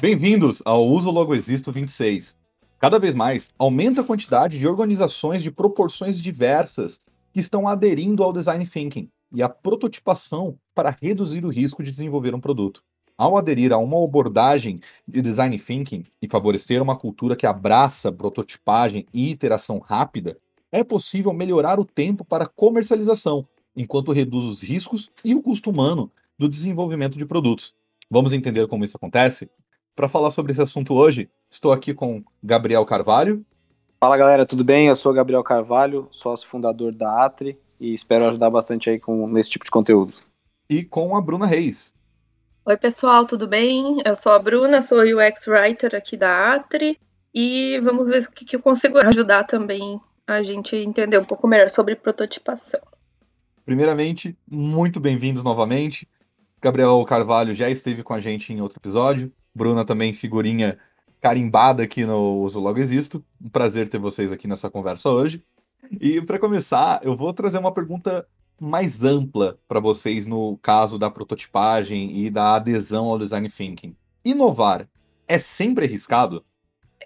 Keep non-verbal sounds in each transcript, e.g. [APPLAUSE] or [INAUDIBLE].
Bem-vindos ao Uso Logo Existo 26. Cada vez mais, aumenta a quantidade de organizações de proporções diversas que estão aderindo ao design thinking e à prototipação para reduzir o risco de desenvolver um produto. Ao aderir a uma abordagem de design thinking e favorecer uma cultura que abraça prototipagem e iteração rápida, é possível melhorar o tempo para comercialização, enquanto reduz os riscos e o custo humano do desenvolvimento de produtos. Vamos entender como isso acontece? Para falar sobre esse assunto hoje, estou aqui com Gabriel Carvalho. Fala galera, tudo bem? Eu sou Gabriel Carvalho, sócio fundador da Atri e espero ajudar bastante aí com nesse tipo de conteúdo. E com a Bruna Reis. Oi pessoal, tudo bem? Eu sou a Bruna, sou UX Writer aqui da Atri e vamos ver o que, que eu consigo ajudar também a gente entender um pouco melhor sobre prototipação. Primeiramente, muito bem-vindos novamente. Gabriel Carvalho já esteve com a gente em outro episódio. Bruna também, figurinha carimbada aqui no Uso Logo Existo. Um prazer ter vocês aqui nessa conversa hoje. E para começar, eu vou trazer uma pergunta mais ampla para vocês no caso da prototipagem e da adesão ao design thinking. Inovar é sempre arriscado?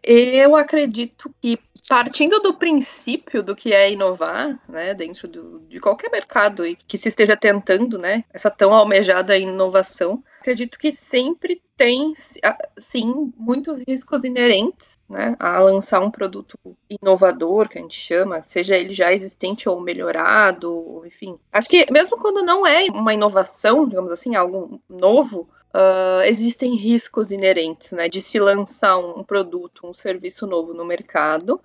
Eu acredito que, partindo do princípio do que é inovar, né, dentro do, de qualquer mercado e que se esteja tentando, né, essa tão almejada inovação, acredito que sempre tem, sim, muitos riscos inerentes, né, a lançar um produto inovador, que a gente chama, seja ele já existente ou melhorado, enfim. Acho que mesmo quando não é uma inovação, digamos assim, algo novo, Uh, existem riscos inerentes, né, de se lançar um produto, um serviço novo no mercado,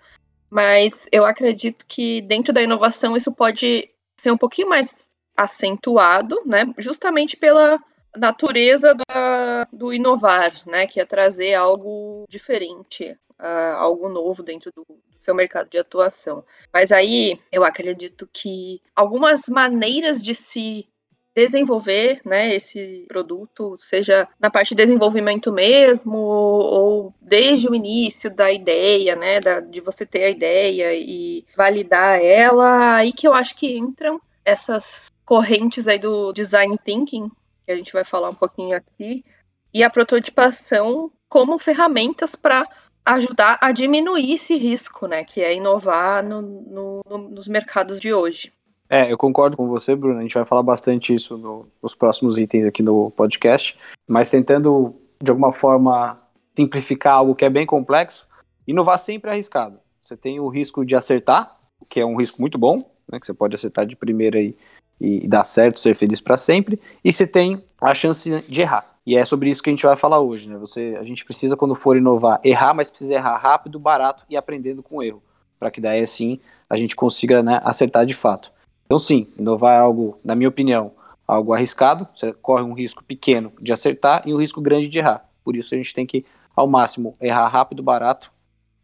mas eu acredito que dentro da inovação isso pode ser um pouquinho mais acentuado, né, justamente pela natureza da, do inovar, né, que é trazer algo diferente, uh, algo novo dentro do, do seu mercado de atuação. Mas aí eu acredito que algumas maneiras de se desenvolver né, esse produto, seja na parte de desenvolvimento mesmo, ou desde o início da ideia, né, da, de você ter a ideia e validar ela, aí que eu acho que entram essas correntes aí do design thinking, que a gente vai falar um pouquinho aqui, e a prototipação como ferramentas para ajudar a diminuir esse risco, né, que é inovar no, no, nos mercados de hoje. É, eu concordo com você, Bruno. A gente vai falar bastante isso no, nos próximos itens aqui no podcast, mas tentando, de alguma forma, simplificar algo que é bem complexo, inovar sempre é arriscado. Você tem o risco de acertar, que é um risco muito bom, né, que você pode acertar de primeira e, e dar certo, ser feliz para sempre, e você tem a chance de errar. E é sobre isso que a gente vai falar hoje, né? Você, a gente precisa, quando for inovar, errar, mas precisa errar rápido, barato e aprendendo com o erro, para que daí assim a gente consiga né, acertar de fato. Então, sim, inovar é algo, na minha opinião, algo arriscado. Você corre um risco pequeno de acertar e um risco grande de errar. Por isso, a gente tem que, ao máximo, errar rápido, barato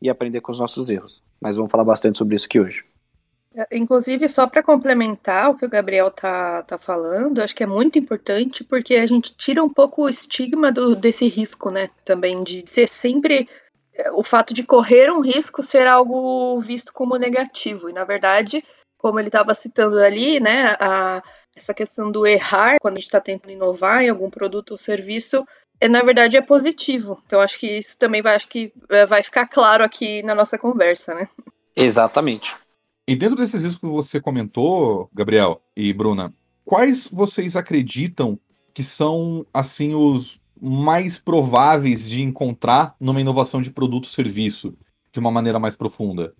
e aprender com os nossos erros. Mas vamos falar bastante sobre isso aqui hoje. É, inclusive, só para complementar o que o Gabriel tá, tá falando, acho que é muito importante porque a gente tira um pouco o estigma do, desse risco, né? Também de ser sempre é, o fato de correr um risco ser algo visto como negativo. E na verdade, como ele estava citando ali, né, a, essa questão do errar quando a gente está tentando inovar em algum produto ou serviço, é, na verdade é positivo. Então acho que isso também vai, acho que é, vai ficar claro aqui na nossa conversa, né? Exatamente. E dentro desses riscos que você comentou, Gabriel e Bruna, quais vocês acreditam que são assim os mais prováveis de encontrar numa inovação de produto ou serviço de uma maneira mais profunda?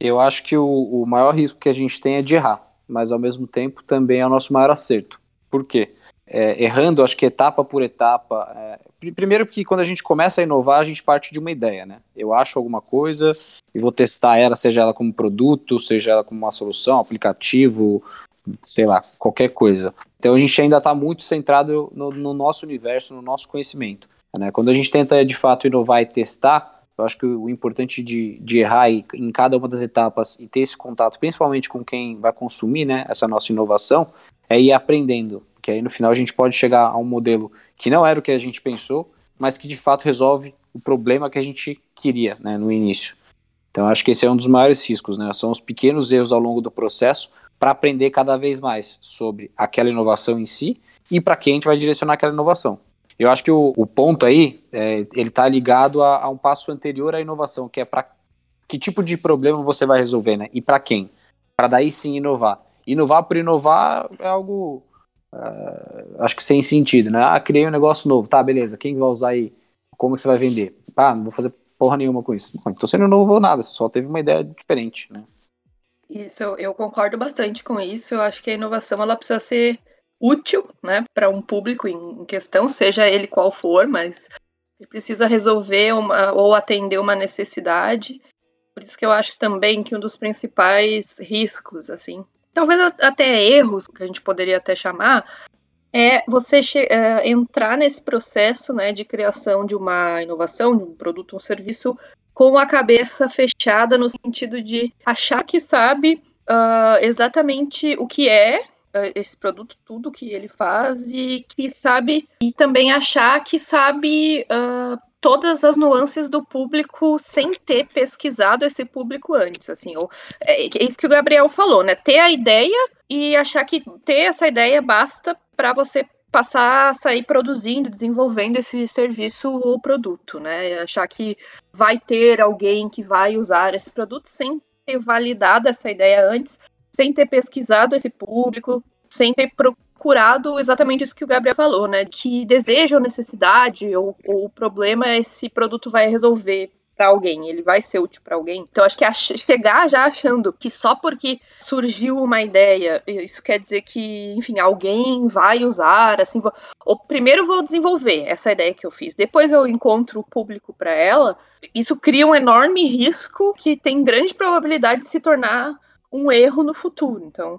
Eu acho que o, o maior risco que a gente tem é de errar, mas ao mesmo tempo também é o nosso maior acerto. Por quê? É, errando, acho que etapa por etapa. É, primeiro, porque quando a gente começa a inovar, a gente parte de uma ideia, né? Eu acho alguma coisa e vou testar ela, seja ela como produto, seja ela como uma solução, aplicativo, sei lá, qualquer coisa. Então a gente ainda está muito centrado no, no, nosso universo, no nosso conhecimento. Né? Quando a gente tenta de fato inovar e testar, eu acho que o importante de, de errar em cada uma das etapas e ter esse contato, principalmente com quem vai consumir né, essa nossa inovação, é ir aprendendo. Porque aí no final a gente pode chegar a um modelo que não era o que a gente pensou, mas que de fato resolve o problema que a gente queria né, no início. Então acho que esse é um dos maiores riscos, né? São os pequenos erros ao longo do processo para aprender cada vez mais sobre aquela inovação em si e para quem a gente vai direcionar aquela inovação. Eu acho que o, o ponto aí, é, ele está ligado a, a, um passo anterior à inovação, que é para que tipo de problema você vai resolver, né? E para quem? Para daí sim inovar. Inovar por inovar é algo, uh, acho que sem sentido, né? Ah, criei um negócio novo, tá, beleza, quem vai usar aí? Como que você vai vender? Ah, não vou fazer porra nenhuma com isso. Então você não inovou nada, você só teve uma ideia diferente, né? Isso, eu concordo bastante com isso. Eu acho que a inovação ela precisa ser útil, né, para um público em questão, seja ele qual for, mas ele precisa resolver uma, ou atender uma necessidade. Por isso que eu acho também que um dos principais riscos, assim, talvez até erros, que a gente poderia até chamar, é você é, entrar nesse processo né, de criação de uma inovação, de um produto um serviço, com a cabeça fechada no sentido de achar que sabe uh, exatamente o que é esse produto, tudo que ele faz e que sabe e também achar que sabe uh, todas as nuances do público sem ter pesquisado esse público antes, assim, ou, é, é isso que o Gabriel falou, né? Ter a ideia e achar que ter essa ideia basta para você passar a sair produzindo, desenvolvendo esse serviço ou produto, né? Achar que vai ter alguém que vai usar esse produto sem ter validado essa ideia antes, sem ter pesquisado esse público, sem ter procurado exatamente isso que o Gabriel falou, né? Que desejo ou necessidade ou, ou o problema esse produto vai resolver para alguém, ele vai ser útil para alguém. Então acho que chegar já achando que só porque surgiu uma ideia, isso quer dizer que, enfim, alguém vai usar, assim, vou, ou primeiro vou desenvolver essa ideia que eu fiz, depois eu encontro o público para ela. Isso cria um enorme risco que tem grande probabilidade de se tornar um erro no futuro. Então,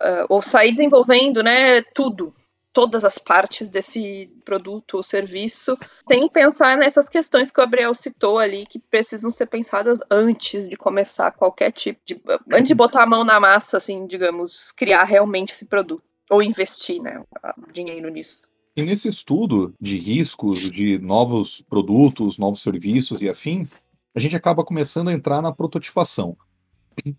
uh, ou sair desenvolvendo, né, tudo todas as partes desse produto ou serviço, tem que pensar nessas questões que o Gabriel citou ali, que precisam ser pensadas antes de começar qualquer tipo de. antes de botar a mão na massa, assim, digamos, criar realmente esse produto. Ou investir, né, dinheiro nisso. E nesse estudo de riscos de novos produtos, novos serviços e afins, a gente acaba começando a entrar na prototipação.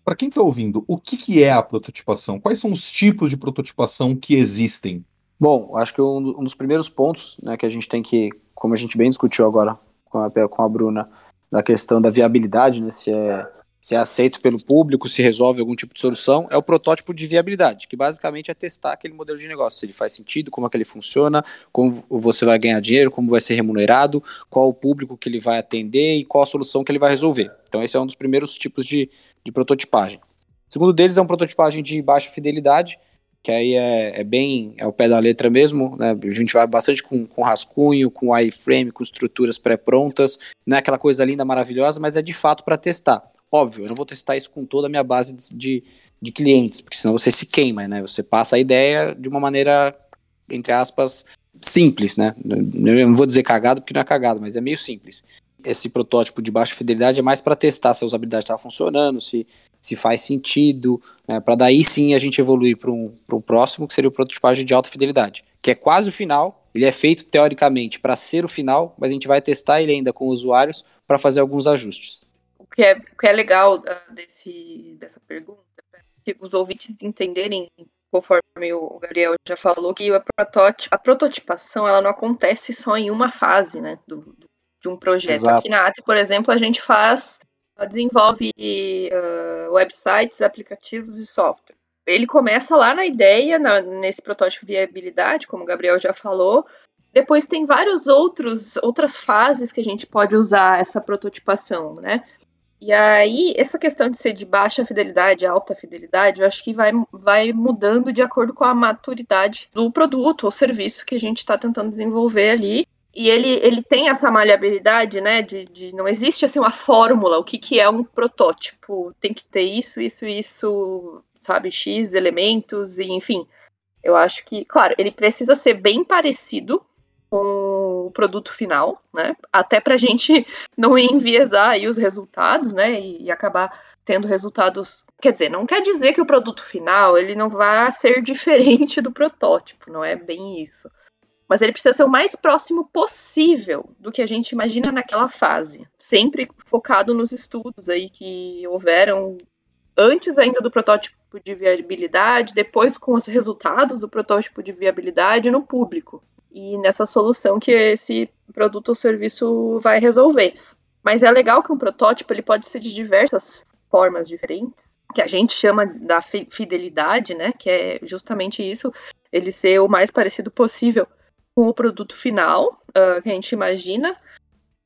Para quem está ouvindo, o que, que é a prototipação? Quais são os tipos de prototipação que existem Bom, acho que um, um dos primeiros pontos né, que a gente tem que, como a gente bem discutiu agora com a, com a Bruna, da questão da viabilidade, né, se é, se é aceito pelo público, se resolve algum tipo de solução, é o protótipo de viabilidade, que basicamente é testar aquele modelo de negócio, se ele faz sentido, como é que ele funciona, como você vai ganhar dinheiro, como vai ser remunerado, qual o público que ele vai atender e qual a solução que ele vai resolver. Então esse é um dos primeiros tipos de, de prototipagem. O segundo deles é uma prototipagem de baixa fidelidade, que aí é, é, bem é o pé da letra mesmo, né? A gente vai bastante com, com rascunho, com wireframe, com estruturas pré-prontas, não é aquela coisa linda, maravilhosa, mas é de fato para testar. Óbvio, eu não vou testar isso com toda a minha base de, de clientes, porque senão você se queima, né? Você passa a ideia de uma maneira, entre aspas, simples, né? Eu não vou dizer cagado porque não é cagado, mas é meio simples. Esse protótipo de baixa fidelidade é mais para testar se a usabilidade está funcionando, se se faz sentido, né, para daí sim a gente evoluir para um, um próximo, que seria o prototipagem de alta fidelidade, que é quase o final, ele é feito teoricamente para ser o final, mas a gente vai testar ele ainda com usuários para fazer alguns ajustes. Que é, que é legal uh, desse, dessa pergunta, que os ouvintes entenderem, conforme o Gabriel já falou, que a, a prototipação ela não acontece só em uma fase né, do, de um projeto. Exato. Aqui na AT, por exemplo, a gente faz desenvolve uh, websites, aplicativos e software. Ele começa lá na ideia, na, nesse protótipo de viabilidade, como o Gabriel já falou. Depois tem vários outros outras fases que a gente pode usar essa prototipação, né? E aí, essa questão de ser de baixa fidelidade, alta fidelidade, eu acho que vai, vai mudando de acordo com a maturidade do produto ou serviço que a gente está tentando desenvolver ali. E ele, ele tem essa maleabilidade, né? De, de não existe assim uma fórmula, o que, que é um protótipo. Tem que ter isso, isso, isso, sabe, X elementos, e enfim. Eu acho que, claro, ele precisa ser bem parecido com o produto final, né? Até para a gente não enviesar aí os resultados, né? E, e, acabar tendo resultados. Quer dizer, não quer dizer que o produto final ele não vai ser [LAUGHS] diferente do protótipo, não é bem isso mas ele precisa ser o mais próximo possível do que a gente imagina naquela fase, sempre focado nos estudos aí que houveram antes ainda do protótipo de viabilidade, depois com os resultados do protótipo de viabilidade no público. E nessa solução que esse produto ou serviço vai resolver. Mas é legal que um protótipo ele pode ser de diversas formas diferentes, que a gente chama da fidelidade, né? Que é justamente isso, ele ser o mais parecido possível com o produto final uh, que a gente imagina,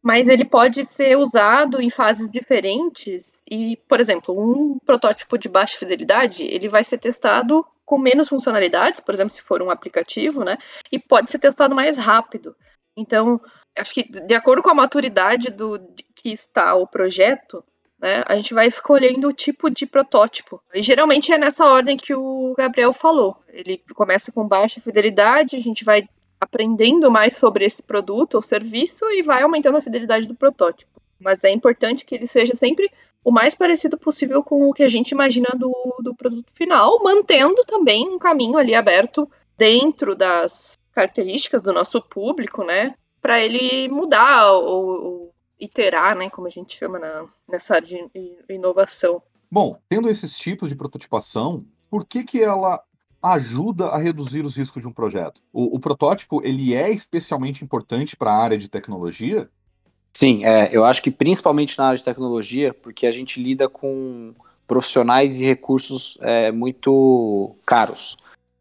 mas ele pode ser usado em fases diferentes e, por exemplo, um protótipo de baixa fidelidade, ele vai ser testado com menos funcionalidades, por exemplo, se for um aplicativo, né? E pode ser testado mais rápido. Então, acho que de acordo com a maturidade do que está o projeto, né, a gente vai escolhendo o tipo de protótipo. E geralmente é nessa ordem que o Gabriel falou. Ele começa com baixa fidelidade, a gente vai aprendendo mais sobre esse produto ou serviço e vai aumentando a fidelidade do protótipo. Mas é importante que ele seja sempre o mais parecido possível com o que a gente imagina do, do produto final, mantendo também um caminho ali aberto dentro das características do nosso público, né? Para ele mudar ou, ou, iterar, né? Como a gente chama na, nessa área de inovação. Bom, tendo esses tipos de prototipação, por que, que ela ajuda a reduzir os riscos de um projeto. O, o protótipo ele é especialmente importante para a área de tecnologia? Sim, é, eu acho que principalmente na área de tecnologia, porque a gente lida com profissionais e recursos é, muito caros.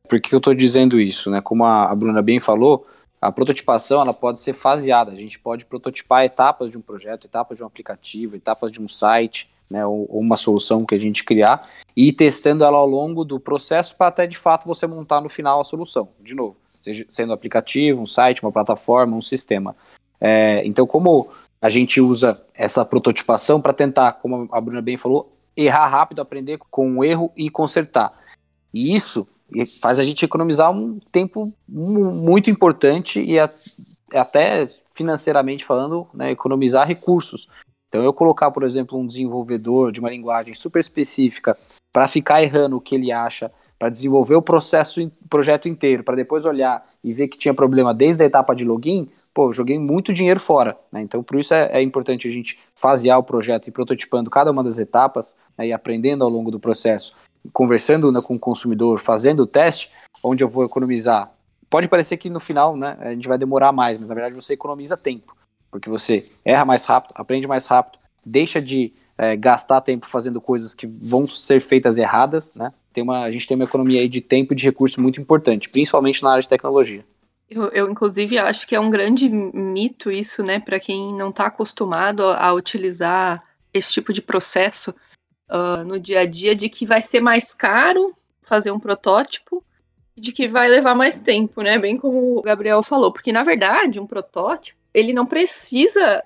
Por que eu estou dizendo isso? Né? Como a, a Bruna bem falou, a prototipação ela pode ser faseada. A gente pode prototipar etapas de um projeto, etapas de um aplicativo, etapas de um site, né, ou, ou, uma solução que a gente criar, e ir testando ela ao longo do processo para até de fato você montar no final a solução. De novo, seja sendo um aplicativo, um site, uma plataforma, um sistema. É, então, como a gente usa essa prototipação para tentar, como a Bruna bem falou, errar rápido, aprender com o erro e consertar. E isso faz a gente economizar um tempo muito importante e até financeiramente falando, né, economizar recursos. Então, eu colocar, por exemplo, um desenvolvedor de uma linguagem super específica para ficar errando o que ele acha, para desenvolver o processo, o projeto inteiro, para depois olhar e ver que tinha problema desde a etapa de login, pô, joguei muito dinheiro fora. Né? Então, por isso é, é, importante a gente fasear o projeto e prototipando cada uma das etapas né, e aprendendo ao longo do processo, conversando né, com o consumidor, fazendo o teste, onde eu vou economizar. Pode parecer que no final né, a gente vai demorar mais, mas na verdade você economiza tempo porque você erra mais rápido, aprende mais rápido, deixa de é, gastar tempo fazendo coisas que vão ser feitas erradas, né? Tem uma, a gente tem uma economia aí de tempo e de recurso muito importante, principalmente na área de tecnologia. Eu, eu inclusive, acho que é um grande mito isso, né, para quem não está acostumado a utilizar esse tipo de processo uh, no dia a dia, de que vai ser mais caro fazer um protótipo e de que vai levar mais tempo, né? Bem como o Gabriel falou, porque na verdade um protótipo ele não precisa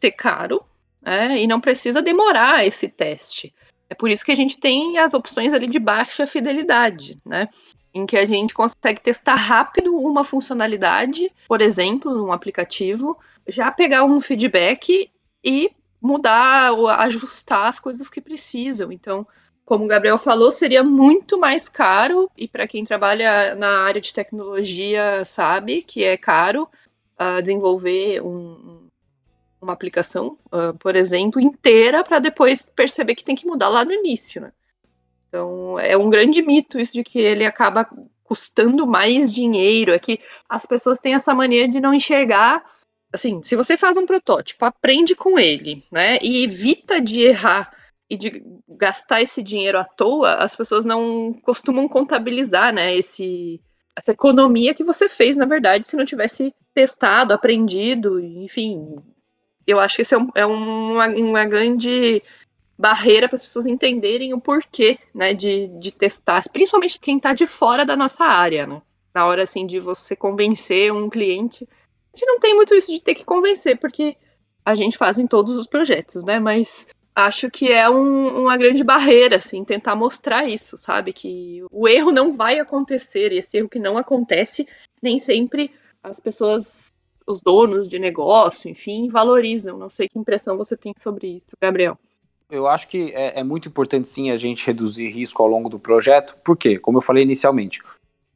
ser caro né, e não precisa demorar esse teste. É por isso que a gente tem as opções ali de baixa fidelidade, né? Em que a gente consegue testar rápido uma funcionalidade, por exemplo, num aplicativo, já pegar um feedback e mudar ou ajustar as coisas que precisam. Então, como o Gabriel falou, seria muito mais caro, e para quem trabalha na área de tecnologia sabe que é caro, uh, desenvolver um, uma aplicação, uh, por exemplo, inteira para depois perceber que tem que mudar lá no início, né? Então, é um grande mito isso de que ele acaba custando mais dinheiro. É que as pessoas têm essa mania de não enxergar. Assim, se você faz um protótipo, aprende com ele, né? E evita de errar e de gastar esse dinheiro à toa, as pessoas não costumam contabilizar, né? Esse, essa economia que você fez, na verdade, se não tivesse testado, aprendido, enfim. Eu acho que isso é, um, é uma, uma grande barreira para as pessoas entenderem o porquê, né, de, de testar, principalmente quem está de fora da nossa área, né? Na hora, assim, de você convencer um cliente. A gente não tem muito isso de ter que convencer, porque a gente faz em todos os projetos, né? Mas acho que é um, uma grande barreira, assim, tentar mostrar isso, sabe? Que o erro não vai acontecer, e esse erro que não acontece, nem sempre as pessoas, os donos de negócio, enfim, valorizam. Não sei que impressão você tem sobre isso, Gabriel. Eu acho que é, é muito importante sim a gente reduzir risco ao longo do projeto, porque, como eu falei inicialmente,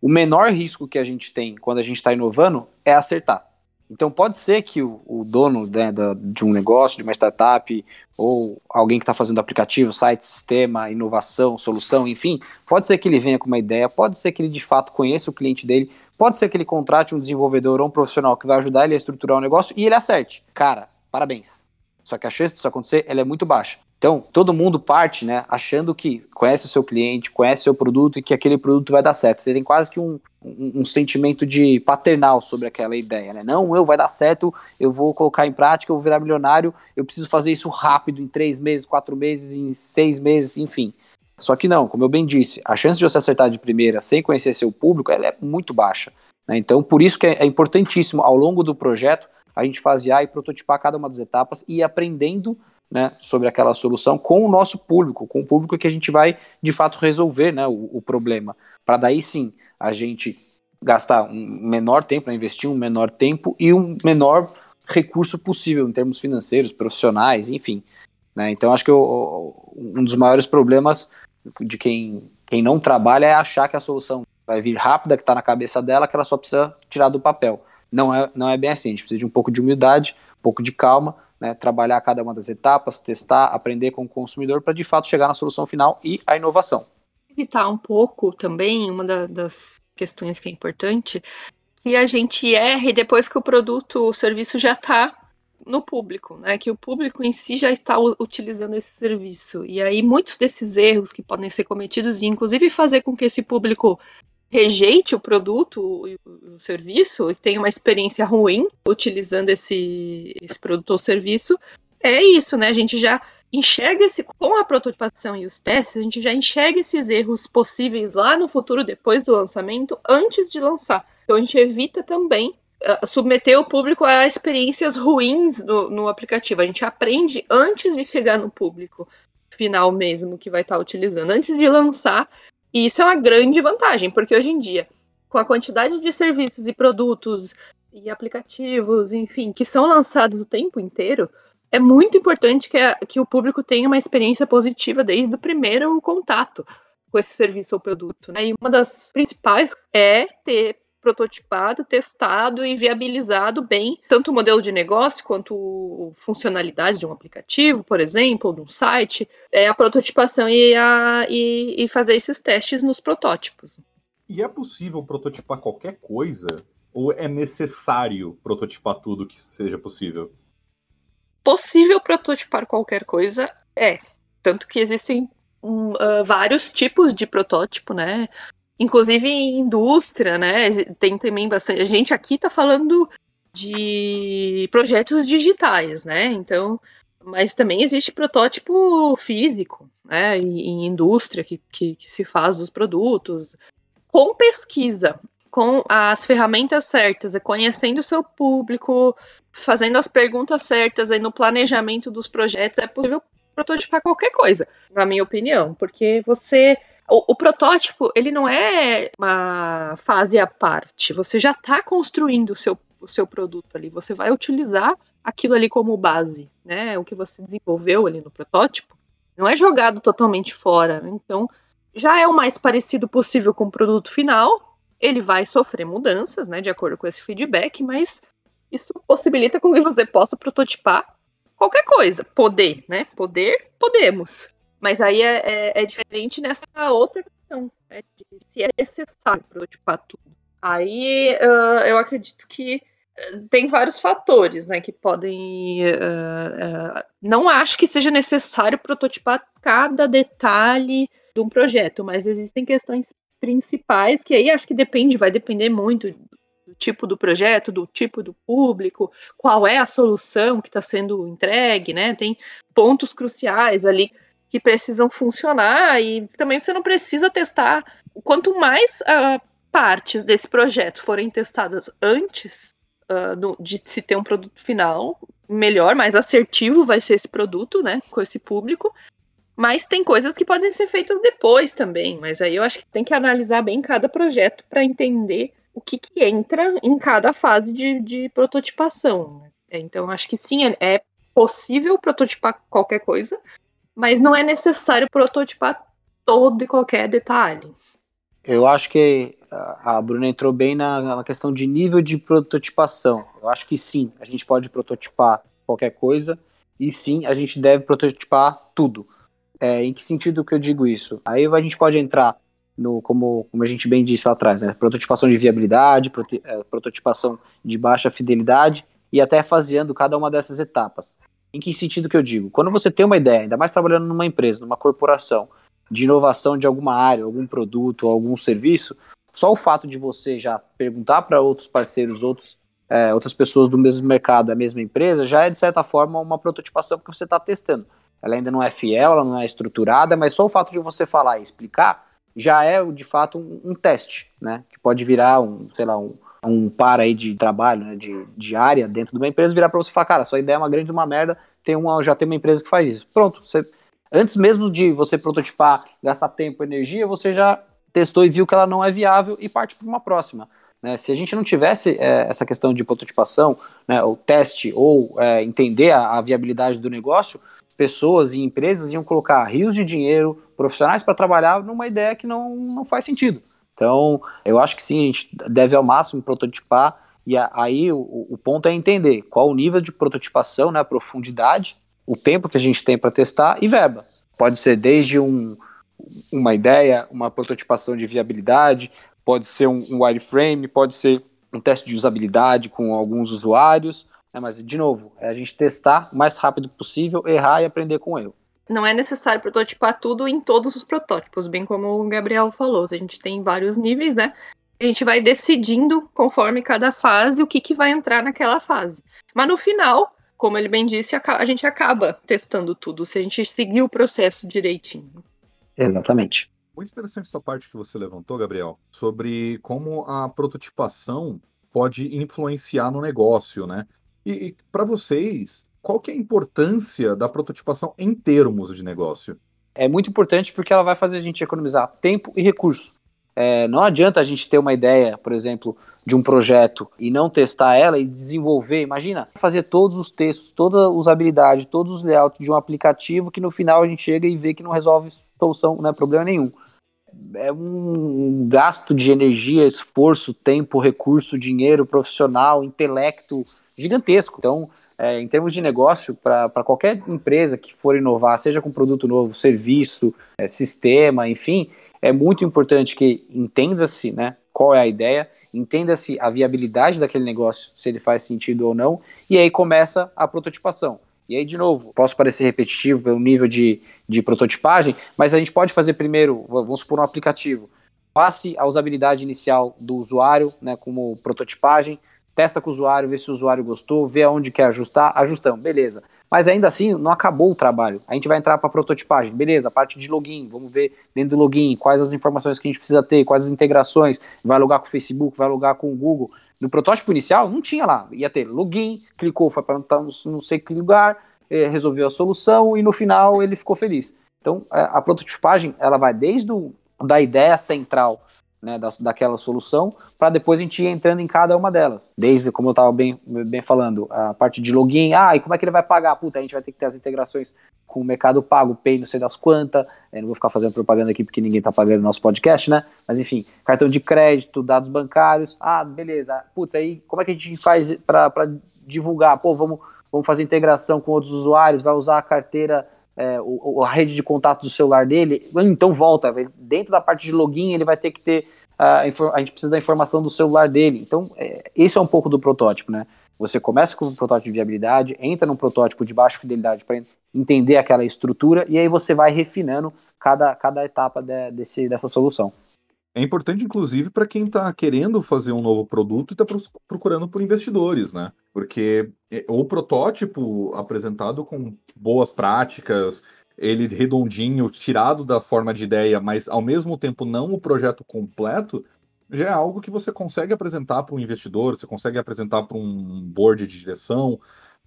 o menor risco que a gente tem quando a gente está inovando é acertar. Então pode ser que o, o dono né, da, de um negócio, de uma startup, ou alguém que está fazendo aplicativo, site, sistema, inovação, solução, enfim, pode ser que ele venha com uma ideia, pode ser que ele de fato conheça o cliente dele, pode ser que ele contrate um desenvolvedor ou um profissional que vai ajudar ele a estruturar o negócio e ele acerte. Cara, parabéns. Só que a chance disso acontecer ela é muito baixa. Então, todo mundo parte, né, achando que conhece o seu cliente, conhece o seu produto e que aquele produto vai dar certo. Você tem quase que um, um, um, sentimento de paternal sobre aquela ideia, né? Não, eu vai dar certo, eu vou colocar em prática, eu vou virar milionário, eu preciso fazer isso rápido, em três meses, quatro meses, em seis meses, enfim. Só que não, como eu bem disse, a chance de você acertar de primeira sem conhecer seu público, ela é muito baixa. Né? Então, por isso que é, é importantíssimo, ao longo do projeto, a gente fasear e prototipar cada uma das etapas e ir aprendendo né, sobre aquela solução com o nosso público, com o público que a gente vai de fato resolver né, o, o problema. Para daí sim a gente gastar um menor tempo, né, investir um menor tempo e um menor recurso possível em termos financeiros, profissionais, enfim. Né? Então acho que o, um dos maiores problemas de quem, quem não trabalha é achar que a solução vai vir rápida, que está na cabeça dela, que ela só precisa tirar do papel. Não é, não é bem assim, a gente precisa de um pouco de humildade, um pouco de calma, né, trabalhar cada uma das etapas, testar, aprender com o consumidor para de fato chegar na solução final e a inovação. Evitar um pouco também, uma da, das questões que é importante, que a gente erre depois que o produto, o serviço já está no público, né? Que o público em si já está utilizando esse serviço. E aí muitos desses erros que podem ser cometidos, e inclusive fazer com que esse público rejeite o produto, o, o serviço, e tenha uma experiência ruim utilizando esse, esse produto ou serviço, é isso, né? A gente já enxerga esse, com a prototipação e os testes, a gente já enxerga esses erros possíveis lá no futuro, depois do lançamento, antes de lançar. Então a gente evita também uh, submeter o público a experiências ruins no, no, aplicativo. A gente aprende antes de chegar no público final mesmo que vai estar utilizando. Antes de lançar, e isso é uma grande vantagem, porque hoje em dia, com a quantidade de serviços e produtos e aplicativos, enfim, que são lançados o tempo inteiro, é muito importante que, a, que o público tenha uma experiência positiva desde o primeiro contato com esse serviço ou produto. Né? E uma das principais é ter prototipado, testado e viabilizado bem tanto o modelo de negócio quanto funcionalidade de um aplicativo, por exemplo, ou de um site, é a prototipação e, a, e, e fazer esses testes nos protótipos. E é possível prototipar qualquer coisa? Ou é necessário prototipar tudo que seja possível? Possível prototipar qualquer coisa é. Tanto que existem um, uh, vários tipos de protótipo, né? Inclusive em indústria, né? Tem também bastante. A gente aqui está falando de projetos digitais, né? Então, mas também existe protótipo físico, né? Em, indústria que, que, que se faz dos produtos, com pesquisa, com as ferramentas certas, conhecendo o seu público, fazendo as perguntas certas aí no planejamento dos projetos, é possível prototipar qualquer coisa, na minha opinião, porque você o, o, protótipo, ele não é uma fase à parte. Você já está construindo o seu, o seu produto ali. Você vai utilizar aquilo ali como base, né? O que você desenvolveu ali no protótipo não é jogado totalmente fora. Então, já é o mais parecido possível com o produto final. Ele vai sofrer mudanças, né, de acordo com esse feedback, mas isso possibilita com que você possa prototipar qualquer coisa. Poder, né? Poder, podemos. Mas aí é, é, é diferente nessa outra questão, né, de se é necessário prototipar tudo. Aí uh, eu acredito que tem vários fatores, né, que podem. Uh, uh, não acho que seja necessário prototipar cada detalhe de um projeto, mas existem questões principais que aí acho que depende, vai depender muito do tipo do projeto, do tipo do público, qual é a solução que está sendo entregue, né? Tem pontos cruciais ali que precisam funcionar e também você não precisa testar. Quanto mais uh, partes desse projeto forem testadas antes uh, de se ter um produto final, melhor, mais assertivo vai ser esse produto, né, com esse público. Mas tem coisas que podem ser feitas depois também. Mas aí eu acho que tem que analisar bem cada projeto para entender o que, que, entra em cada fase de, de prototipação. Né. Então, acho que sim, é, é possível prototipar qualquer coisa, mas não é necessário prototipar todo e qualquer detalhe. Eu acho que a Bruna entrou bem na, na, questão de nível de prototipação. Eu acho que sim, a gente pode prototipar qualquer coisa e sim, a gente deve prototipar tudo. É, em que sentido que eu digo isso? Aí a gente pode entrar no, como, como a gente bem disse lá atrás, né? prototipação de viabilidade, prote, é, prototipação de baixa fidelidade e até faseando cada uma dessas etapas. Em que sentido que eu digo? Quando você tem uma ideia, ainda mais trabalhando numa empresa, numa corporação, de inovação de alguma área, algum produto, algum serviço, só o fato de você já perguntar para outros parceiros, outros, é, outras pessoas do mesmo mercado, da mesma empresa, já é de certa forma uma prototipação que você está testando. Ela ainda não é fiel, ela não é estruturada, mas só o fato de você falar e explicar já é de fato um, um teste, né? Que pode virar um, sei lá, um, um par aí de trabalho, né, de, de área dentro de uma empresa, virar para você falar, cara, sua ideia é uma grande uma merda, tem uma, já tem uma empresa que faz isso. Pronto, você, antes mesmo de você prototipar, gastar tempo, energia, você já testou e viu que ela não é viável e parte para uma próxima. Né? Se a gente não tivesse é, essa questão de prototipação, né, o teste ou é, entender a, a, viabilidade do negócio, pessoas e empresas iam colocar rios de dinheiro, profissionais para trabalhar numa ideia que não, não faz sentido. Então, eu acho que sim, a gente deve ao máximo prototipar e a, aí o, o, ponto é entender qual o nível de prototipação, né, a profundidade, o tempo que a gente tem para testar e verba. Pode ser desde um, uma ideia, uma prototipação de viabilidade, pode ser um, um wireframe, pode ser um teste de usabilidade com alguns usuários, né, mas, de novo, é a gente testar o mais rápido possível, errar e aprender com erro. Não é necessário prototipar tudo em todos os protótipos, bem como o Gabriel falou. A gente tem vários níveis, né? A gente vai decidindo, conforme cada fase, o que, que vai entrar naquela fase. Mas no final, como ele bem disse, a gente acaba testando tudo, se a gente seguir o processo direitinho. Exatamente. Muito interessante essa parte que você levantou, Gabriel, sobre como a prototipação pode influenciar no negócio, né? E, e para vocês, qual que é a importância da prototipação em termos de negócio? É muito importante porque ela vai fazer a gente economizar tempo e recurso. É, não adianta a gente ter uma ideia, por exemplo, de um projeto e não testar ela e desenvolver. Imagina, fazer todos os textos, toda a usabilidade, todos os layouts de um aplicativo que no final a gente chega e vê que não resolve solução, não é problema nenhum. É um gasto de energia, esforço, tempo, recurso, dinheiro, profissional, intelecto gigantesco. Então, é, em termos de negócio, para qualquer empresa que for inovar, seja com produto novo, serviço, é, sistema, enfim, é muito importante que entenda-se né, qual é a ideia, entenda-se a viabilidade daquele negócio, se ele faz sentido ou não, e aí começa a prototipação. E aí, de novo, posso parecer repetitivo pelo nível de, de prototipagem, mas a gente pode fazer primeiro, vamos supor, um aplicativo. Passe a usabilidade inicial do usuário, né, como prototipagem, testa com o usuário, vê se o usuário gostou, vê aonde quer ajustar, ajustamos, beleza. Mas ainda assim, não acabou o trabalho. A gente vai entrar para prototipagem, beleza, a parte de login, vamos ver dentro do login quais as informações que a gente precisa ter, quais as integrações, vai logar com o Facebook, vai logar com o Google. No protótipo inicial, não tinha lá, ia ter login, clicou, foi para não sei que lugar, eh, resolveu a solução e no final ele ficou feliz. Então, a prototipagem, ela vai desde o, da ideia central né, da, daquela solução, para depois a gente ir entrando em cada uma delas. Desde, como eu estava bem, bem falando, a parte de login, ah, e como é que ele vai pagar? Puta, a gente vai ter que ter as integrações com o Mercado Pago, Pay, não sei das quantas, não vou ficar fazendo propaganda aqui porque ninguém está pagando nosso podcast, né? Mas enfim, cartão de crédito, dados bancários, ah, beleza, putz, aí como é que a gente faz para divulgar? Pô, vamos, vamos fazer integração com outros usuários, vai usar a carteira é, o, a rede de contato do celular dele, então volta. Dentro da parte de login, ele vai ter que ter. a a gente precisa da informação do celular dele. Então, é, esse é um pouco do protótipo, né? Você começa com um protótipo de viabilidade, entra num protótipo de baixa fidelidade para entender aquela estrutura e aí você vai refinando cada, cada etapa de, desse, dessa solução. É importante, inclusive, para quem está querendo fazer um novo produto e está procurando por investidores, né? Porque é, o protótipo apresentado com boas práticas, ele redondinho, tirado da forma de ideia, mas ao mesmo tempo não o projeto completo, já é algo que você consegue apresentar para um investidor, você consegue apresentar para um board de direção,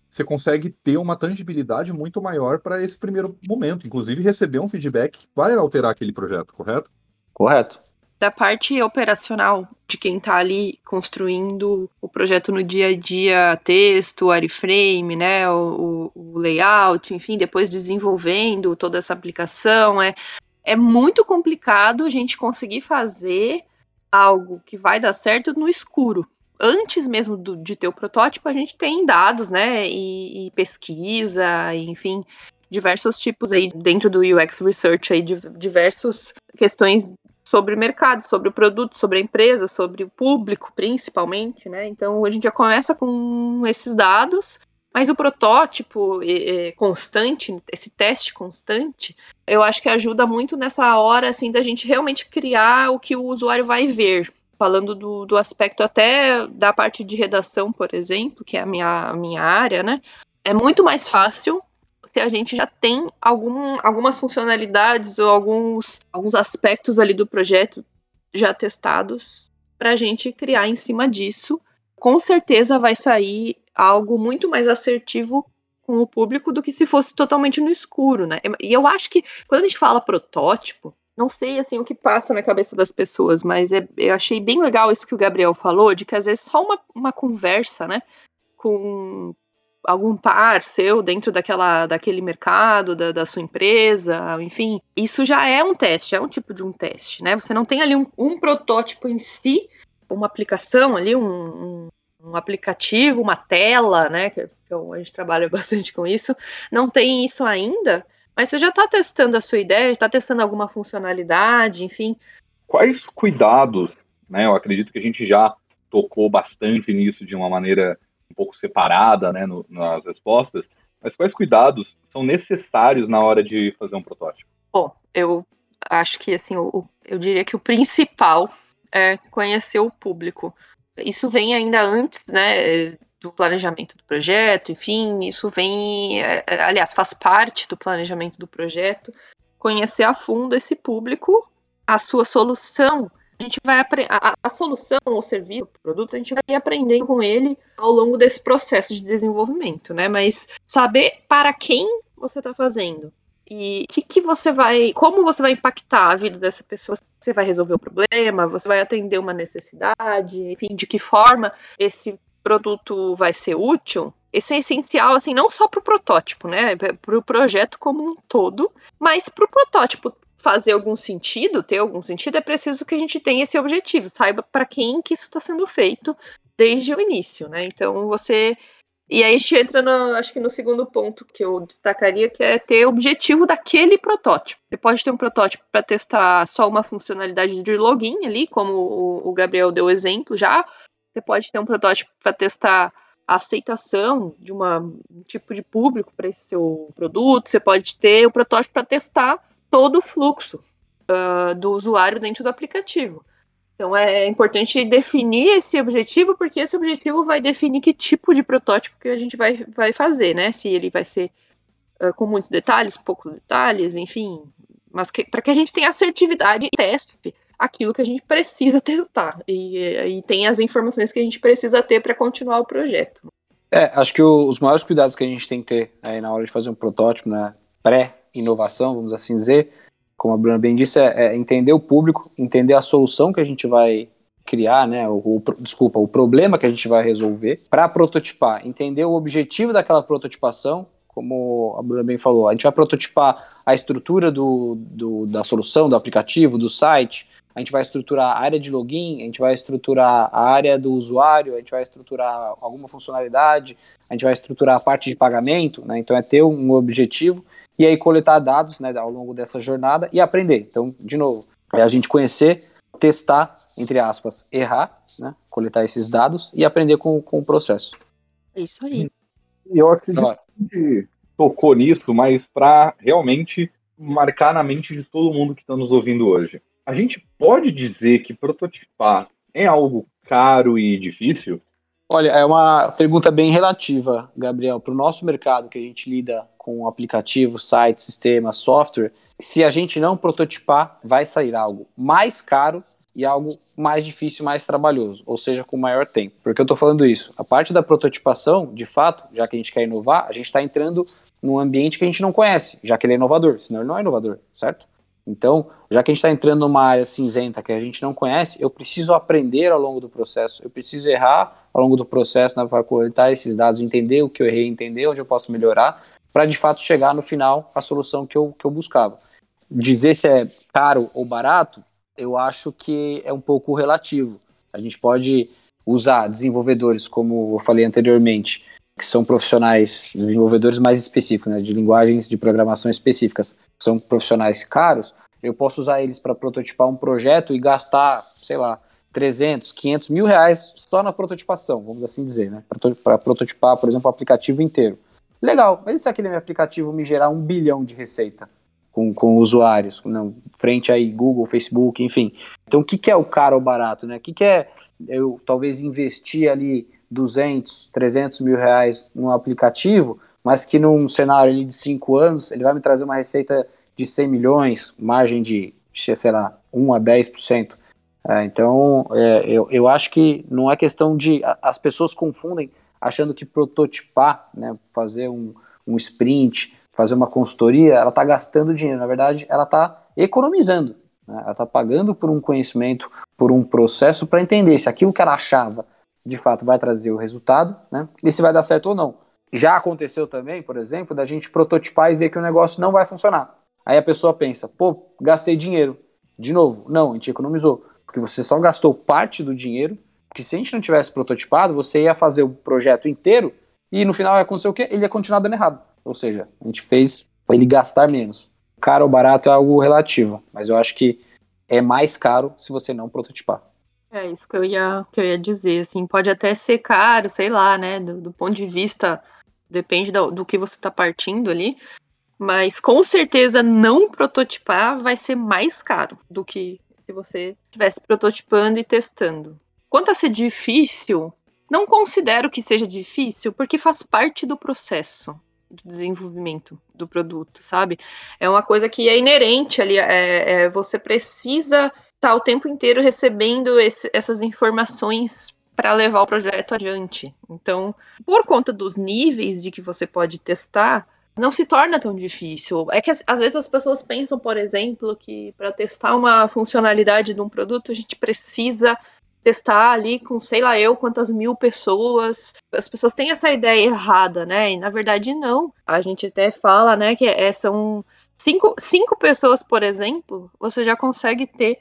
você consegue ter uma tangibilidade muito maior para esse primeiro momento, inclusive receber um feedback que vai alterar aquele projeto, correto? Correto da parte operacional de quem está ali construindo o projeto no dia a dia, texto, wireframe, né, o, o, layout, enfim, depois desenvolvendo toda essa aplicação, é é muito complicado a gente conseguir fazer algo que vai dar certo no escuro. Antes mesmo do, de ter o protótipo, a gente tem dados, né, e, e pesquisa, enfim, diversos tipos aí dentro do UX Research aí, diversas questões sobre o mercado, sobre o produto, sobre a empresa, sobre o público, principalmente, né? Então a gente já começa com esses dados, mas o protótipo é, constante, esse teste constante, eu acho que ajuda muito nessa hora assim da gente realmente criar o que o usuário vai ver. Falando do, do aspecto até da parte de redação, por exemplo, que é a minha, a minha área, né? É muito mais fácil se a gente já tem algum, algumas funcionalidades ou alguns, alguns aspectos ali do projeto já testados para a gente criar em cima disso. Com certeza vai sair algo muito mais assertivo com o público do que se fosse totalmente no escuro, né? E eu acho que quando a gente fala protótipo, não sei assim o que passa na cabeça das pessoas, mas é, eu achei bem legal isso que o Gabriel falou, de que às vezes só uma, uma conversa, né, com, algum par seu dentro daquela, daquele mercado, da, da, sua empresa, enfim, isso já é um teste, é um tipo de um teste, né? Você não tem ali um, um protótipo em si, uma aplicação ali, um, um, um aplicativo, uma tela, né? Que, que, a gente trabalha [LAUGHS] bastante com isso, não tem isso ainda, mas você já está testando a sua ideia, está testando alguma funcionalidade, enfim. Quais cuidados, né? Eu acredito que a gente já tocou bastante nisso de uma maneira um pouco separada né, no, nas respostas, mas quais cuidados são necessários na hora de fazer um protótipo? Bom, eu acho que assim, eu, eu diria que o principal é conhecer o público. Isso vem ainda antes, né, do planejamento do projeto, enfim, isso vem, é, é, aliás, faz parte do planejamento do projeto, conhecer a fundo esse público, a sua solução a gente vai a, a solução, o serviço, o produto, a gente vai aprendendo com ele ao longo desse processo de desenvolvimento, né? Mas saber para quem você está fazendo e que, que você vai, como você vai impactar a vida dessa pessoa? Você vai resolver o problema, você vai atender uma necessidade, enfim, de que forma esse produto vai ser útil? Isso é essencial, assim, não só para o protótipo, né? Para o projeto como um todo, mas para o protótipo fazer algum sentido, ter algum sentido, é preciso que a gente tenha esse objetivo, saiba para quem que isso está sendo feito desde o início, né? Então você e aí a gente entra no, acho que no segundo ponto que eu destacaria, que é ter objetivo daquele protótipo. Você pode ter um protótipo para testar só uma funcionalidade de login ali, como o, Gabriel deu exemplo já. Você pode ter um protótipo para testar a aceitação de uma, um tipo de público para esse seu produto. Você pode ter o protótipo para testar todo o fluxo uh, do usuário dentro do aplicativo. Então é importante definir esse objetivo, porque esse objetivo vai definir que tipo de protótipo que a gente vai, vai fazer, né? Se ele vai ser uh, com muitos detalhes, poucos detalhes, enfim. Mas para que a gente tenha assertividade e teste aquilo que a gente precisa testar. E, e tem as informações que a gente precisa ter para continuar o projeto. É, acho que o, os maiores cuidados que a gente tem que ter aí na hora de fazer um protótipo, né? Pré inovação, vamos assim dizer, como a Bruna bem disse, é, é entender o público, entender a solução que a gente vai criar, né, o, o, desculpa, o problema que a gente vai resolver para prototipar, entender o objetivo daquela prototipação, como a Bruna bem falou, a gente vai prototipar a estrutura do, do, da solução, do aplicativo, do site, a gente vai estruturar a área de login, a gente vai estruturar a área do usuário, a gente vai estruturar alguma funcionalidade, a gente vai estruturar a parte de pagamento, né? Então é ter um objetivo e aí coletar dados né, ao longo dessa jornada e aprender. Então, de novo, é a gente conhecer, testar, entre aspas, errar, né, coletar esses dados e aprender com, com o processo. É isso aí. Eu acredito que a gente tocou nisso, mas para realmente marcar na mente de todo mundo que está nos ouvindo hoje. A gente pode dizer que prototipar é algo caro e difícil? Olha, é uma pergunta bem relativa, Gabriel. Para o nosso mercado que a gente lida com aplicativo, site, sistema, software, se a gente não prototipar, vai sair algo mais caro e algo mais difícil, mais trabalhoso, ou seja, com maior tempo. Por que eu estou falando isso? A parte da prototipação, de fato, já que a gente quer inovar, a gente está entrando num ambiente que a gente não conhece, já que ele é inovador, senão ele não é inovador, certo? Então, já que a gente está entrando numa área cinzenta que a gente não conhece, eu preciso aprender ao longo do processo, eu preciso errar ao longo do processo né, para coletar esses dados, entender o que eu errei, entender onde eu posso melhorar, para de fato chegar no final a solução que eu, que eu buscava. dizer se é caro ou barato, eu acho que é um pouco relativo. A gente pode usar desenvolvedores, como eu falei anteriormente, que são profissionais, desenvolvedores mais específicos, né, de linguagens de programação específicas, são profissionais caros, eu posso usar eles para prototipar um projeto e gastar, sei lá, 300, 500 mil reais só na prototipação, vamos assim dizer, né? Para prototipar, por exemplo, o aplicativo inteiro. Legal, mas e se aquele aplicativo me gerar um bilhão de receita com, com usuários, não, frente aí Google, Facebook, enfim. Então, o que, que é o caro ou barato, né? O que, que é eu talvez investir ali 200, 300 mil reais num aplicativo, mas que num cenário ali de 5 anos, ele vai me trazer uma receita de 100 milhões, margem de, sei lá, 1 a 10%. É, então, é, eu, eu acho que não é questão de. As pessoas confundem achando que prototipar, né, fazer um, um sprint, fazer uma consultoria, ela está gastando dinheiro. Na verdade, ela está economizando. Né, ela está pagando por um conhecimento, por um processo para entender se aquilo que ela achava de fato vai trazer o resultado né, e se vai dar certo ou não. Já aconteceu também, por exemplo, da gente prototipar e ver que o negócio não vai funcionar. Aí a pessoa pensa, pô, gastei dinheiro. De novo, não, a gente economizou porque você só gastou parte do dinheiro, porque se a gente não tivesse prototipado, você ia fazer o projeto inteiro e no final ia acontecer o quê? Ele ia continuar dando errado. Ou seja, a gente fez ele gastar menos. Caro ou barato é algo relativo, mas eu acho que é mais caro se você não prototipar. É isso que eu ia, que eu ia dizer, assim, pode até ser caro, sei lá, né, do, do ponto de vista, depende do, do que você está partindo ali, mas com certeza não prototipar vai ser mais caro do que se você estivesse prototipando e testando. Quanto a ser difícil, não considero que seja difícil, porque faz parte do processo do desenvolvimento do produto, sabe? É uma coisa que é inerente ali, é, é você precisa estar tá o tempo inteiro recebendo esse, essas informações para levar o projeto adiante. Então, por conta dos níveis de que você pode testar, não se torna tão difícil. É que às vezes as pessoas pensam, por exemplo, que para testar uma funcionalidade de um produto a gente precisa testar ali com sei lá eu quantas mil pessoas. As pessoas têm essa ideia errada, né? E na verdade não. A gente até fala, né, que é, são cinco, cinco pessoas, por exemplo, você já consegue ter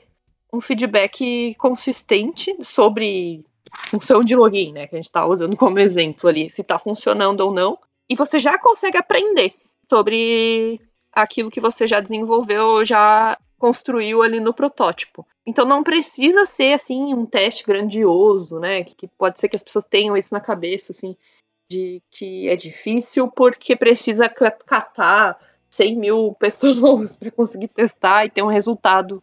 um feedback consistente sobre função de login, né? Que a gente está usando como exemplo ali, se está funcionando ou não e você já consegue aprender sobre aquilo que você já desenvolveu, já construiu ali no protótipo. Então não precisa ser assim um teste grandioso, né? Que, pode ser que as pessoas tenham isso na cabeça, assim, de que é difícil porque precisa catar 100 mil [LAUGHS] pessoas para conseguir testar e ter um resultado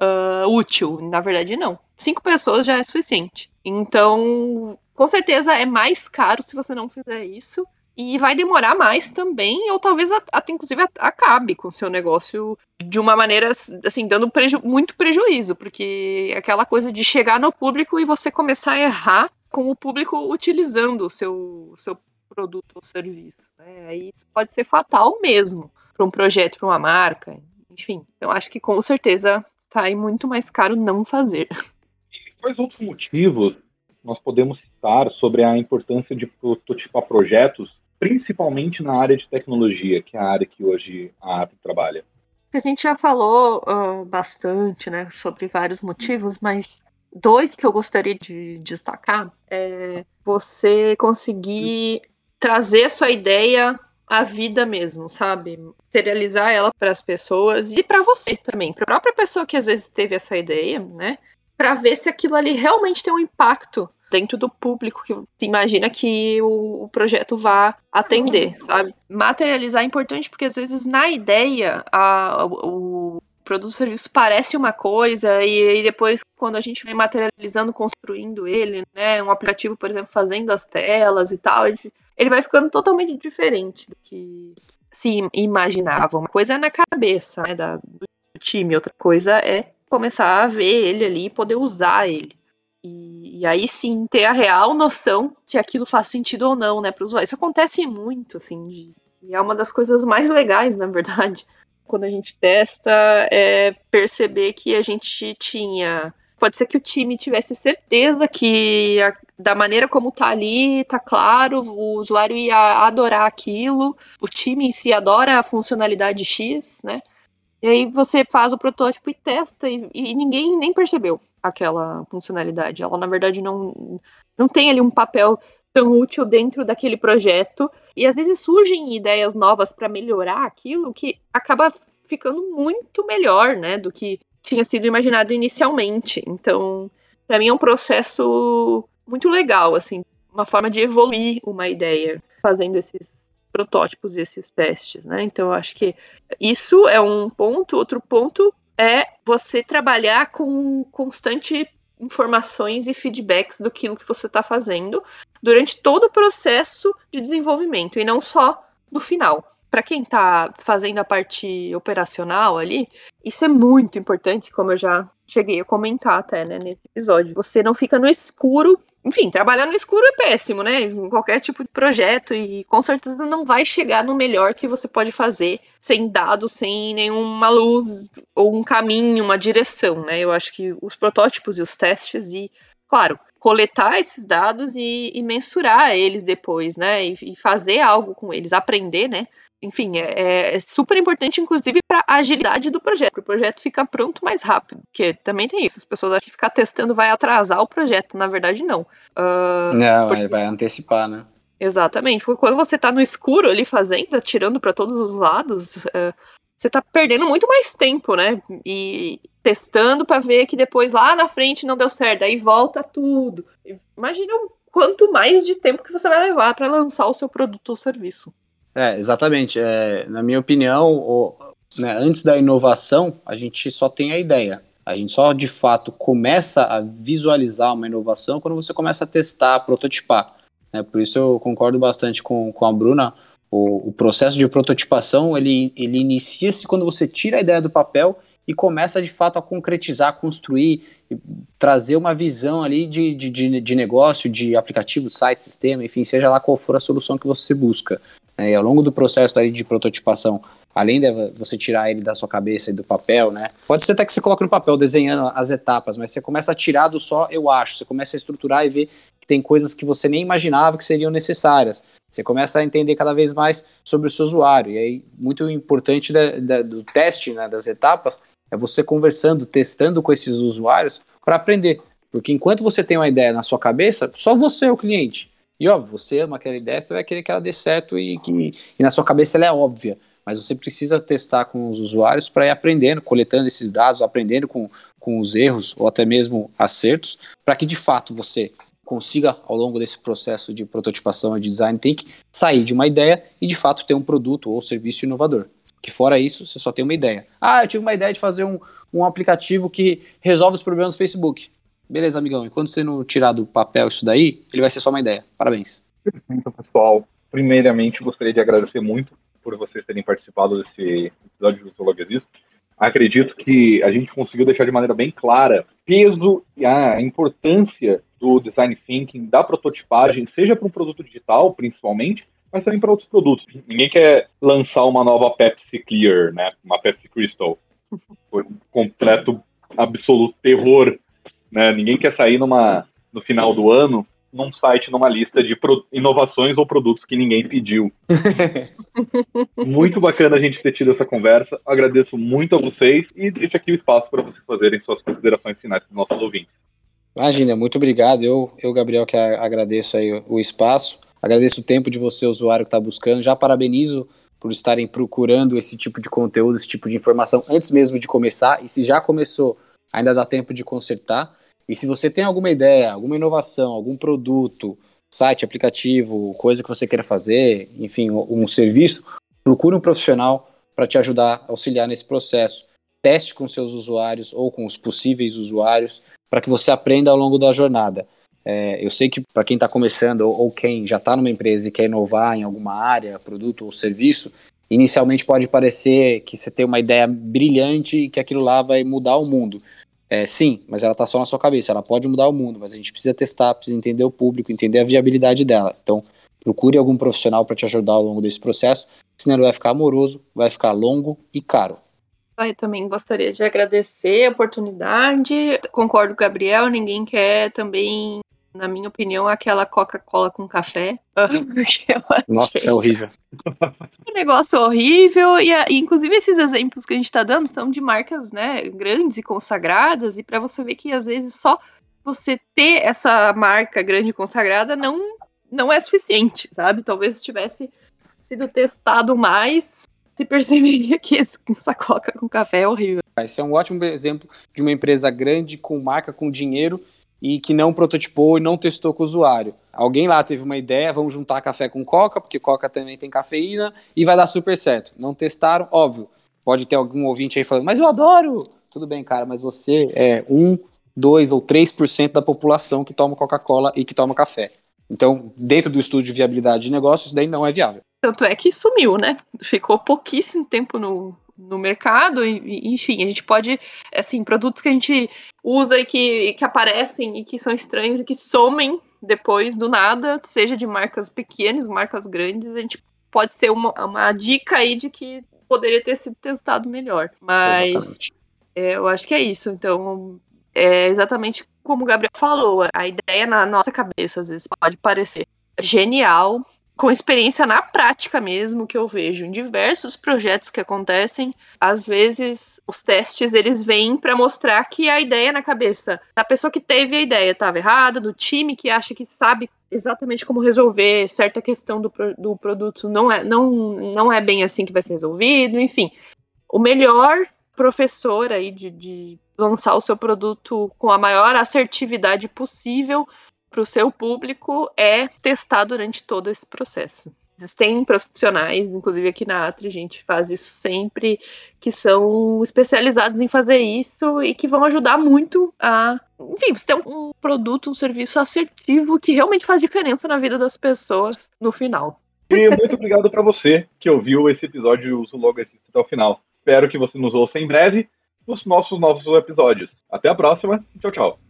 uh, útil. Na verdade, não. Cinco pessoas já é suficiente. Então, com certeza é mais caro se você não fizer isso. E vai demorar mais também, ou talvez até inclusive acabe com o seu negócio de uma maneira assim, dando preju muito prejuízo, porque aquela coisa de chegar no público e você começar a errar com o público utilizando o seu, seu produto ou serviço. Né? Aí isso pode ser fatal mesmo para um projeto, para uma marca, enfim. Eu acho que com certeza sai muito mais caro não fazer. E [LAUGHS] quais outros motivos nós podemos citar sobre a importância de prototipar projetos principalmente na área de tecnologia, que é a área que hoje a AP trabalha? A gente já falou uh, bastante, né, sobre vários motivos, mas dois que eu gostaria de destacar é você conseguir trazer sua ideia à vida mesmo, sabe? Materializar ela para as pessoas e para você também, para a própria pessoa que às vezes teve essa ideia, né? Para ver se aquilo ali realmente tem um impacto dentro do público que imagina que o, o, projeto vá atender, sabe? Materializar é importante porque às vezes na ideia a, o, o produto ou serviço parece uma coisa e, e, depois quando a gente vem materializando, construindo ele, né, um aplicativo, por exemplo, fazendo as telas e tal, ele vai ficando totalmente diferente do que se imaginava. Uma coisa é na cabeça né, da, do time, outra coisa é começar a ver ele ali e poder usar ele. E, e, aí sim ter a real noção se aquilo faz sentido ou não, né, para o usuário. Isso acontece muito, assim, de, e é uma das coisas mais legais, na verdade, [LAUGHS] quando a gente testa, é perceber que a gente tinha. Pode ser que o time tivesse certeza que a, da maneira como tá ali, tá claro, o usuário ia adorar aquilo, o time em si adora a funcionalidade X, né? E aí você faz o protótipo e testa, e, e ninguém nem percebeu aquela funcionalidade. Ela, na verdade, não, não tem ali um papel tão útil dentro daquele projeto. E às vezes surgem ideias novas para melhorar aquilo que acaba ficando muito melhor, né, do que tinha sido imaginado inicialmente. Então, para mim é um processo muito legal, assim, uma forma de evoluir uma ideia fazendo esses protótipos e esses testes, né? Então, eu acho que isso é um ponto. Outro ponto é você trabalhar com constante informações e feedbacks do que você está fazendo durante todo o processo de desenvolvimento e não só no final para quem está fazendo a parte operacional ali, isso é muito importante, como eu já cheguei a comentar até, né, nesse episódio. Você não fica no escuro. Enfim, trabalhar no escuro é péssimo, né? Em qualquer tipo de projeto e com certeza não vai chegar no melhor que você pode fazer sem dados, sem nenhuma luz ou um caminho, uma direção, né? Eu acho que os protótipos e os testes e claro, coletar esses dados e, e mensurar eles depois, né? E, e, fazer algo com eles, aprender, né? Enfim, é, é, super importante, inclusive, para a agilidade do projeto, para o projeto ficar pronto mais rápido. Porque também tem isso, as pessoas acham que ficar testando vai atrasar o projeto, na verdade, não. Uh, não, porque... vai antecipar, né? Exatamente, porque quando você está no escuro ali fazendo, atirando para todos os lados, uh, você está perdendo muito mais tempo, né? E testando para ver que depois lá na frente não deu certo, aí volta tudo. Imagina quanto mais de tempo que você vai levar para lançar o seu produto ou serviço. É, exatamente. É, na minha opinião, o, né, antes da inovação, a gente só tem a ideia. A gente só de fato começa a visualizar uma inovação quando você começa a testar, a prototipar. Né? Por isso eu concordo bastante com, com a Bruna. O, o processo de prototipação ele, ele inicia-se quando você tira a ideia do papel e começa de fato a concretizar, construir, trazer uma visão ali de, de, de, negócio, de aplicativo, site, sistema, enfim, seja lá qual for a solução que você busca. Né? E ao longo do processo aí de prototipação, além de você tirar ele da sua cabeça e do papel, né? Pode ser até que você coloque no papel desenhando as etapas, mas você começa a tirar do só eu acho, você começa a estruturar e ver que tem coisas que você nem imaginava que seriam necessárias. Você começa a entender cada vez mais sobre o seu usuário. E aí, muito importante da, da, do teste, né, das etapas, é você conversando, testando com esses usuários para aprender. Porque enquanto você tem uma ideia na sua cabeça, só você é o cliente. E óbvio, você ama aquela ideia, você vai querer que ela dê certo e que e na sua cabeça ela é óbvia. Mas você precisa testar com os usuários para ir aprendendo, coletando esses dados, aprendendo com, com os erros ou até mesmo acertos, para que de fato você consiga, ao longo desse processo de prototipação e design thinking, sair de uma ideia e de fato ter um produto ou serviço inovador. Que fora isso, você só tem uma ideia. Ah, eu tive uma ideia de fazer um, um aplicativo que resolve os problemas do Facebook. Beleza, amigão. E quando você não tirar do papel isso daí, ele vai ser só uma ideia. Parabéns. Perfeito, pessoal. Primeiramente, gostaria de agradecer muito por vocês terem participado desse episódio do Zoolog Existe. Acredito que a gente conseguiu deixar de maneira bem clara peso e a importância do design thinking, da prototipagem, seja para um produto digital, principalmente, mas também para outros produtos. Ninguém quer lançar uma nova Pepsi Clear, né? Uma Pepsi Crystal. Foi um completo, absoluto terror né? Ninguém quer sair numa, no final do ano num site, numa lista de inovações ou produtos que ninguém pediu. [LAUGHS] muito bacana a gente ter tido essa conversa. Agradeço muito a vocês e deixo aqui o espaço para vocês fazerem suas considerações finais para os nossos ouvintes. Imagina, muito obrigado. Eu, eu Gabriel, que agradeço aí o espaço. Agradeço o tempo de você, usuário, que está buscando. Já parabenizo por estarem procurando esse tipo de conteúdo, esse tipo de informação antes mesmo de começar. E se já começou, ainda dá tempo de consertar. E se você tem alguma ideia, alguma inovação, algum produto, site, aplicativo, coisa que você queira fazer, enfim, um serviço, procure um profissional para te ajudar, auxiliar nesse processo. Teste com seus usuários ou com os possíveis usuários para que você aprenda ao longo da jornada. É, eu sei que para quem está começando ou, ou, quem já está numa empresa e quer inovar em alguma área, produto ou serviço, inicialmente pode parecer que você tem uma ideia brilhante e que aquilo lá vai mudar o mundo. É, sim, mas ela está só na sua cabeça. Ela pode mudar o mundo, mas a gente precisa testar, precisa entender o público, entender a viabilidade dela. Então, procure algum profissional para te ajudar ao longo desse processo, senão ele vai ficar amoroso, vai ficar longo e caro. Eu também gostaria de agradecer a oportunidade. Concordo com o Gabriel, ninguém quer também na minha opinião, aquela Coca-Cola com café. [LAUGHS] Nossa, isso é horrível. Um negócio horrível. E, e, inclusive, esses exemplos que a gente está dando são de marcas né, grandes e consagradas. E para você ver que, às vezes, só você ter essa marca grande e consagrada não, não é suficiente, sabe? Talvez tivesse sido testado mais, se perceberia que essa coca com café é horrível. Esse é um ótimo exemplo de uma empresa grande, com marca, com dinheiro, e que não prototipou e não testou com o usuário. Alguém lá teve uma ideia, vamos juntar café com coca, porque coca também tem cafeína, e vai dar super certo. Não testaram, óbvio. Pode ter algum ouvinte aí falando, mas eu adoro! Tudo bem, cara, mas você é um, dois ou três por cento da população que toma Coca-Cola e que toma café. Então, dentro do estudo de viabilidade de negócios, isso daí não é viável. Tanto é que sumiu, né? Ficou pouquíssimo tempo no, no mercado, e, enfim, a gente pode, assim, produtos que a gente usa e que, que aparecem e que são estranhos e que somem depois do nada, seja de marcas pequenas, marcas grandes, a gente pode ser uma, uma dica aí de que poderia ter sido testado melhor. Mas é, eu acho que é isso. Então, é exatamente como o Gabriel falou, a ideia na nossa cabeça às vezes pode parecer genial, com experiência na prática mesmo que eu vejo em diversos projetos que acontecem, às vezes os testes eles vêm para mostrar que a ideia na cabeça da pessoa que teve a ideia estava errada, do time que acha que sabe exatamente como resolver certa questão do, do produto não é não, não é bem assim que vai ser resolvido, enfim. O melhor professor aí de, de lançar o seu produto com a maior assertividade possível para o seu público é testar durante todo esse processo. Existem profissionais, inclusive aqui na Atri, a gente faz isso sempre, que são especializados em fazer isso e que vão ajudar muito a, enfim, você ter um produto, um serviço assertivo que realmente faz diferença na vida das pessoas no final. E muito obrigado para você que ouviu esse episódio e usa logo esse até o final. Espero que você nos ouça em breve nos nossos novos episódios. Até a próxima. Tchau, tchau.